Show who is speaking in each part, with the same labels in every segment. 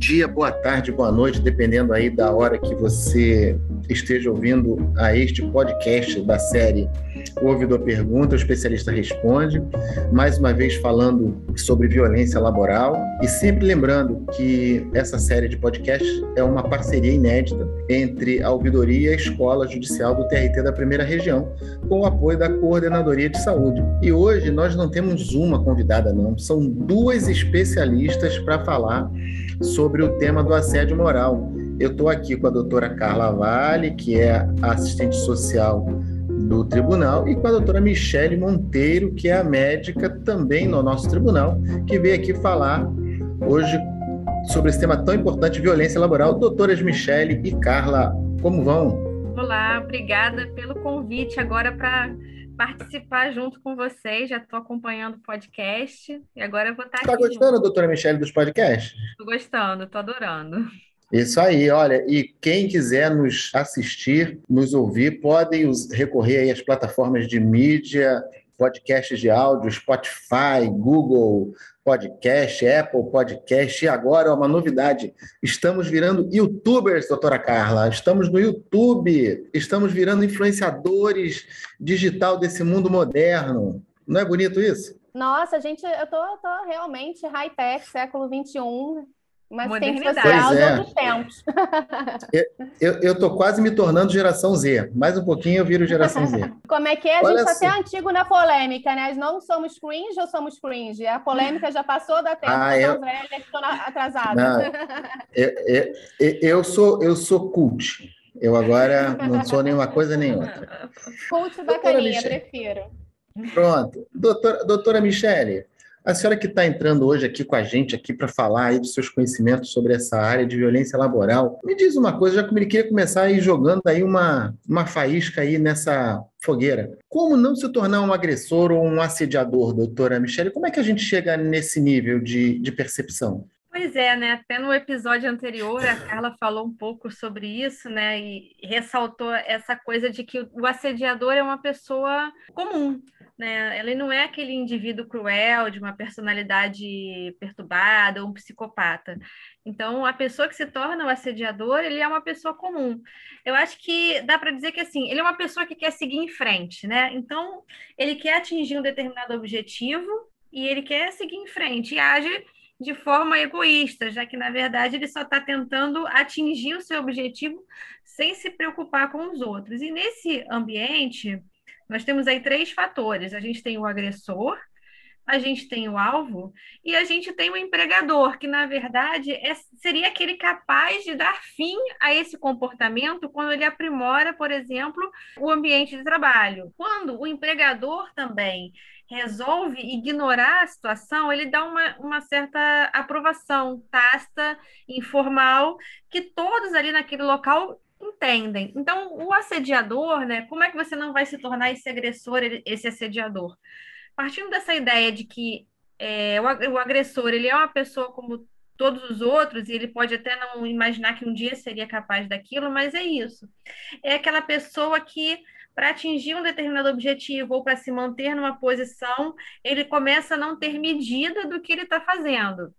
Speaker 1: dia, boa tarde, boa noite, dependendo aí da hora que você esteja ouvindo a este podcast da série O Ouvidor Pergunta, o Especialista Responde. Mais uma vez falando sobre violência laboral e sempre lembrando que essa série de podcasts é uma parceria inédita entre a Ouvidoria e a Escola Judicial do TRT da Primeira Região, com o apoio da Coordenadoria de Saúde. E hoje nós não temos uma convidada, não, são duas especialistas para falar sobre o tema do assédio moral. Eu estou aqui com a doutora Carla Vale, que é assistente social do tribunal, e com a doutora Michele Monteiro, que é a médica também no nosso tribunal, que veio aqui falar hoje sobre esse tema tão importante, violência laboral. Doutoras Michele e Carla, como vão?
Speaker 2: Olá, obrigada pelo convite agora para participar junto com vocês. Já estou acompanhando o podcast e agora eu vou estar
Speaker 1: tá aqui. Está gostando, junto. doutora Michelle, dos podcasts?
Speaker 2: Estou gostando, estou adorando.
Speaker 1: Isso aí, olha, e quem quiser nos assistir, nos ouvir, podem recorrer aí às plataformas de mídia, podcasts de áudio, Spotify, Google, Podcast, Apple Podcast, e agora uma novidade: estamos virando YouTubers, doutora Carla. Estamos no YouTube, estamos virando influenciadores digital desse mundo moderno. Não é bonito isso?
Speaker 3: Nossa, gente, eu tô, tô realmente high-tech, século XXI. Mas tem social é. de outros tempos.
Speaker 1: Eu, eu tô quase me tornando geração Z. Mais um pouquinho eu viro geração Z.
Speaker 3: Como é que é? A Olha gente está até antigo na polêmica, né? Nós não somos cringe ou somos cringe? A polêmica já passou da tempo, ah, eu... velha, estou atrasada.
Speaker 1: eu, eu, eu, sou, eu sou cult. Eu agora não sou nenhuma coisa nem outra.
Speaker 3: Cult bacaninha, prefiro.
Speaker 1: Pronto. Doutora, doutora Michele, a senhora que está entrando hoje aqui com a gente aqui para falar aí dos seus conhecimentos sobre essa área de violência laboral, me diz uma coisa, já que queria começar aí jogando aí uma, uma faísca aí nessa fogueira. Como não se tornar um agressor ou um assediador, doutora Michele? Como é que a gente chega nesse nível de, de percepção?
Speaker 2: Pois é, né? Até no episódio anterior a Carla falou um pouco sobre isso, né? E ressaltou essa coisa de que o assediador é uma pessoa comum, né? Ele não é aquele indivíduo cruel, de uma personalidade perturbada, ou um psicopata. Então, a pessoa que se torna o assediador, ele é uma pessoa comum. Eu acho que dá para dizer que assim, ele é uma pessoa que quer seguir em frente, né? Então, ele quer atingir um determinado objetivo e ele quer seguir em frente e age de forma egoísta, já que na verdade ele só está tentando atingir o seu objetivo sem se preocupar com os outros. E nesse ambiente, nós temos aí três fatores: a gente tem o agressor, a gente tem o alvo e a gente tem o empregador, que na verdade é, seria aquele capaz de dar fim a esse comportamento quando ele aprimora, por exemplo, o ambiente de trabalho. Quando o empregador também resolve ignorar a situação, ele dá uma, uma certa aprovação tácita, informal, que todos ali naquele local entendem. Então, o assediador, né? Como é que você não vai se tornar esse agressor, esse assediador? Partindo dessa ideia de que é, o, o agressor ele é uma pessoa como todos os outros, e ele pode até não imaginar que um dia seria capaz daquilo, mas é isso. É aquela pessoa que, para atingir um determinado objetivo ou para se manter numa posição, ele começa a não ter medida do que ele está fazendo.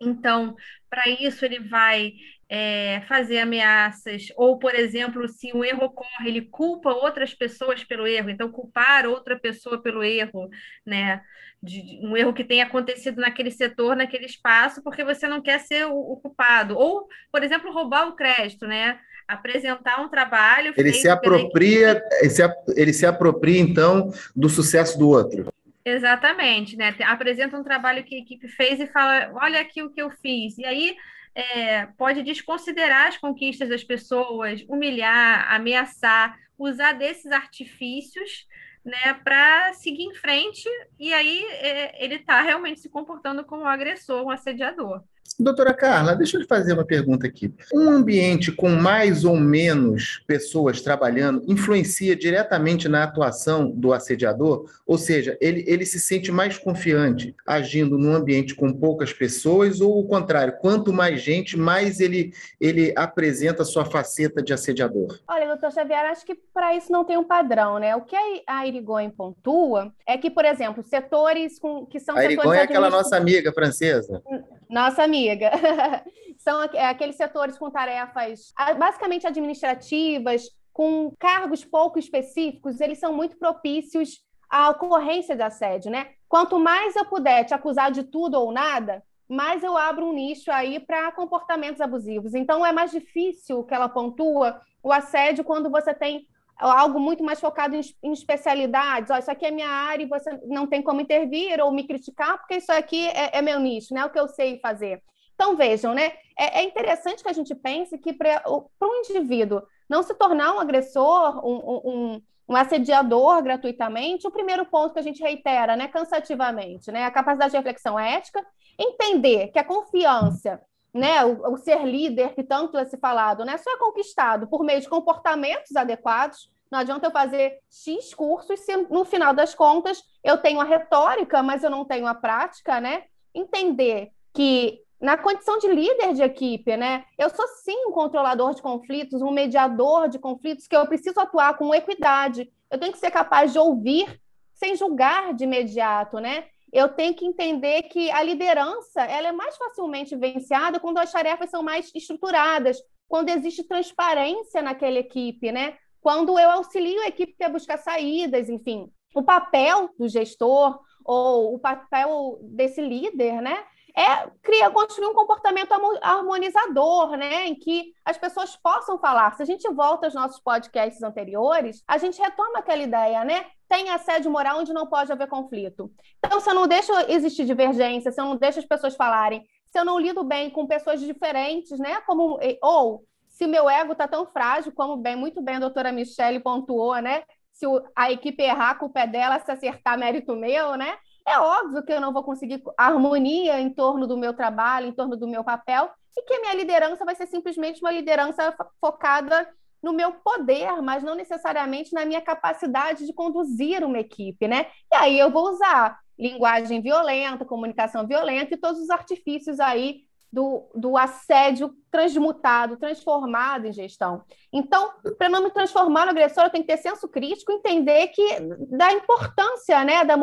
Speaker 2: Então, para isso, ele vai é, fazer ameaças, ou, por exemplo, se um erro ocorre, ele culpa outras pessoas pelo erro, então, culpar outra pessoa pelo erro, né? De, de um erro que tenha acontecido naquele setor, naquele espaço, porque você não quer ser o, o culpado. Ou, por exemplo, roubar o crédito, né? apresentar um trabalho.
Speaker 1: Ele se apropria, ele se, ele se apropria então do sucesso do outro.
Speaker 2: Exatamente, né? Apresenta um trabalho que a equipe fez e fala: olha aqui o que eu fiz. E aí é, pode desconsiderar as conquistas das pessoas, humilhar, ameaçar, usar desses artifícios né, para seguir em frente, e aí é, ele está realmente se comportando como um agressor, um assediador.
Speaker 1: Doutora Carla, deixa eu lhe fazer uma pergunta aqui. Um ambiente com mais ou menos pessoas trabalhando influencia diretamente na atuação do assediador? Ou seja, ele, ele se sente mais confiante agindo num ambiente com poucas pessoas ou o contrário? Quanto mais gente, mais ele, ele apresenta a sua faceta de assediador?
Speaker 3: Olha, doutor Xavier, acho que para isso não tem um padrão, né? O que a Irigoyen pontua é que, por exemplo, setores com, que são
Speaker 1: a Irigoyen é aquela nossa amiga francesa.
Speaker 3: Nossa amiga. São aqueles setores com tarefas basicamente administrativas, com cargos pouco específicos, eles são muito propícios à ocorrência de assédio, né? Quanto mais eu puder te acusar de tudo ou nada, mais eu abro um nicho aí para comportamentos abusivos. Então é mais difícil que ela pontua o assédio quando você tem algo muito mais focado em, especialidades. Ó, isso aqui é minha área e você não tem como intervir ou me criticar, porque isso aqui é, é meu nicho, né? É o que eu sei fazer. Então, vejam, né? É, é interessante que a gente pense que para um indivíduo não se tornar um agressor, um, um, um, assediador gratuitamente, o primeiro ponto que a gente reitera, né, cansativamente, né, a capacidade de reflexão ética, entender que a confiança, né, o, o ser líder que tanto é se falado, né, só é conquistado por meio de comportamentos adequados. Não adianta eu fazer X cursos se no final das contas eu tenho a retórica, mas eu não tenho a prática, né? Entender que na condição de líder de equipe, né? Eu sou sim um controlador de conflitos, um mediador de conflitos, que eu preciso atuar com equidade. Eu tenho que ser capaz de ouvir sem julgar de imediato, né? Eu tenho que entender que a liderança ela é mais facilmente venciada quando as tarefas são mais estruturadas, quando existe transparência naquela equipe, né? Quando eu auxilio a equipe a buscar saídas, enfim. O papel do gestor ou o papel desse líder, né? É criar, construir um comportamento harmonizador, né, em que as pessoas possam falar. Se a gente volta aos nossos podcasts anteriores, a gente retoma aquela ideia, né? Tem assédio moral onde não pode haver conflito. Então, se eu não deixo existir divergência, se eu não deixo as pessoas falarem, se eu não lido bem com pessoas diferentes, né, como ou se meu ego está tão frágil, como bem muito bem a doutora Michelle pontuou, né? Se a equipe errar, com o pé dela, se acertar, mérito meu, né? É óbvio que eu não vou conseguir harmonia em torno do meu trabalho, em torno do meu papel, e que a minha liderança vai ser simplesmente uma liderança focada no meu poder, mas não necessariamente na minha capacidade de conduzir uma equipe, né? E aí eu vou usar linguagem violenta, comunicação violenta e todos os artifícios aí do, do assédio transmutado, transformado em gestão. Então, para não me transformar no agressor, eu tenho que ter senso crítico, entender que da importância né, da,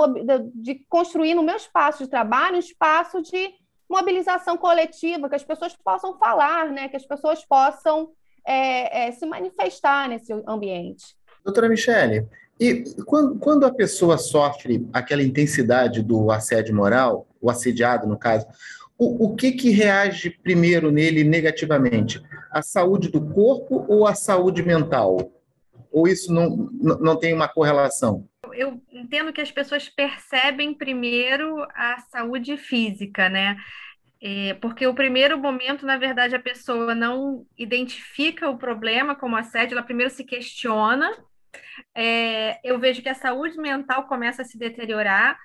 Speaker 3: de construir no meu espaço de trabalho um espaço de mobilização coletiva, que as pessoas possam falar, né, que as pessoas possam é, é, se manifestar nesse ambiente.
Speaker 1: Doutora Michele, e quando, quando a pessoa sofre aquela intensidade do assédio moral, o assediado, no caso, o, o que, que reage primeiro nele negativamente? A saúde do corpo ou a saúde mental? Ou isso não, não tem uma correlação?
Speaker 2: Eu entendo que as pessoas percebem primeiro a saúde física, né? É, porque o primeiro momento, na verdade, a pessoa não identifica o problema como assédio, ela primeiro se questiona. É, eu vejo que a saúde mental começa a se deteriorar,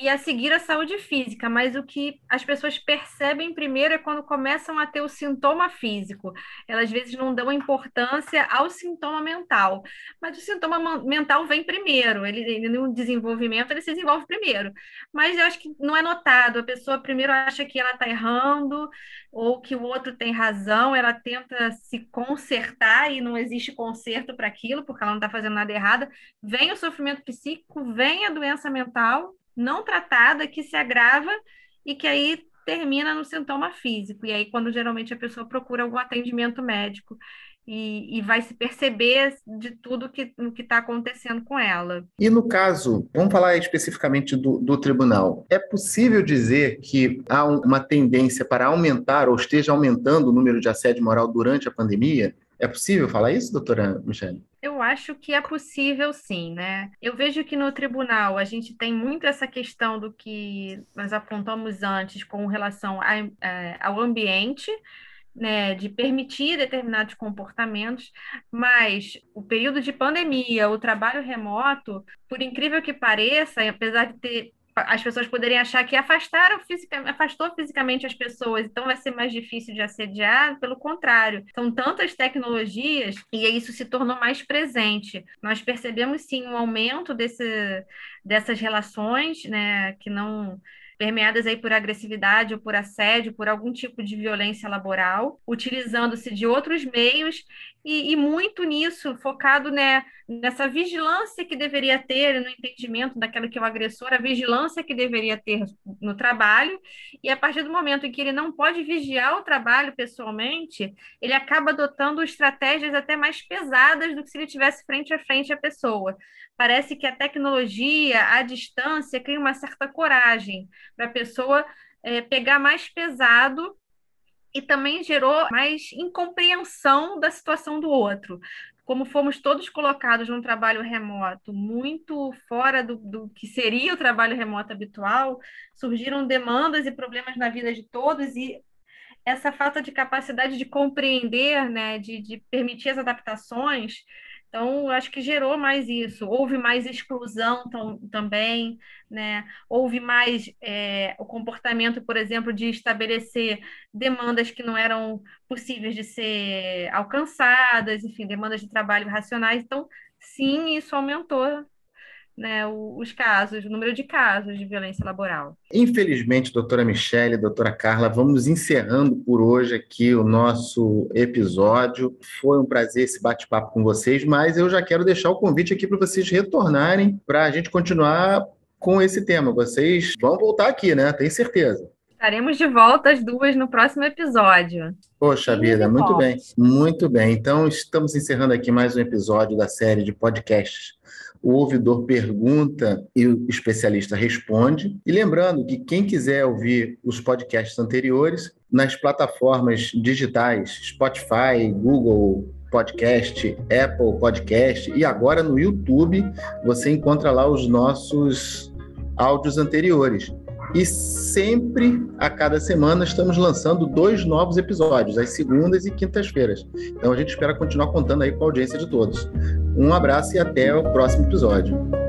Speaker 2: e a seguir a saúde física, mas o que as pessoas percebem primeiro é quando começam a ter o sintoma físico. Elas às vezes não dão importância ao sintoma mental, mas o sintoma mental vem primeiro, ele, ele no desenvolvimento ele se desenvolve primeiro. Mas eu acho que não é notado, a pessoa primeiro acha que ela está errando ou que o outro tem razão, ela tenta se consertar e não existe conserto para aquilo, porque ela não está fazendo nada errado. Vem o sofrimento psíquico, vem a doença mental não tratada que se agrava e que aí termina no sintoma físico. E aí, quando geralmente a pessoa procura algum atendimento médico e, e vai se perceber de tudo que, o que está acontecendo com ela.
Speaker 1: E no caso, vamos falar especificamente do, do tribunal, é possível dizer que há uma tendência para aumentar ou esteja aumentando o número de assédio moral durante a pandemia? É possível falar isso, doutora Michele?
Speaker 2: Eu acho que é possível sim, né? Eu vejo que no tribunal a gente tem muito essa questão do que nós apontamos antes com relação a, é, ao ambiente, né, de permitir determinados comportamentos, mas o período de pandemia, o trabalho remoto, por incrível que pareça, apesar de ter as pessoas poderem achar que afastaram fisicamente, afastou fisicamente as pessoas, então vai ser mais difícil de assediar, pelo contrário. São tantas tecnologias e isso se tornou mais presente. Nós percebemos sim um aumento desse, dessas relações, né, que não permeadas aí por agressividade ou por assédio, por algum tipo de violência laboral, utilizando-se de outros meios e, e, muito nisso, focado né, nessa vigilância que deveria ter, no entendimento daquela que é o agressor, a vigilância que deveria ter no trabalho, e a partir do momento em que ele não pode vigiar o trabalho pessoalmente, ele acaba adotando estratégias até mais pesadas do que se ele tivesse frente a frente a pessoa. Parece que a tecnologia, a distância, cria uma certa coragem para a pessoa é, pegar mais pesado e também gerou mais incompreensão da situação do outro. Como fomos todos colocados num trabalho remoto muito fora do, do que seria o trabalho remoto habitual, surgiram demandas e problemas na vida de todos e essa falta de capacidade de compreender, né, de, de permitir as adaptações, então, acho que gerou mais isso. Houve mais exclusão também, né? Houve mais é, o comportamento, por exemplo, de estabelecer demandas que não eram possíveis de ser alcançadas, enfim, demandas de trabalho racionais. Então, sim, isso aumentou né, os casos, o número de casos de violência laboral.
Speaker 1: Infelizmente, doutora Michele, doutora Carla, vamos encerrando por hoje aqui o nosso episódio. Foi um prazer esse bate-papo com vocês, mas eu já quero deixar o convite aqui para vocês retornarem para a gente continuar com esse tema. Vocês vão voltar aqui, né? Tenho certeza.
Speaker 2: Estaremos de volta as duas no próximo episódio.
Speaker 1: Poxa vida, muito bem. Muito bem. Então, estamos encerrando aqui mais um episódio da série de podcasts o ouvidor pergunta e o especialista responde. E lembrando que quem quiser ouvir os podcasts anteriores, nas plataformas digitais Spotify, Google Podcast, Apple Podcast e agora no YouTube, você encontra lá os nossos áudios anteriores. E sempre, a cada semana, estamos lançando dois novos episódios, às segundas e quintas-feiras. Então a gente espera continuar contando aí com a audiência de todos. Um abraço e até o próximo episódio.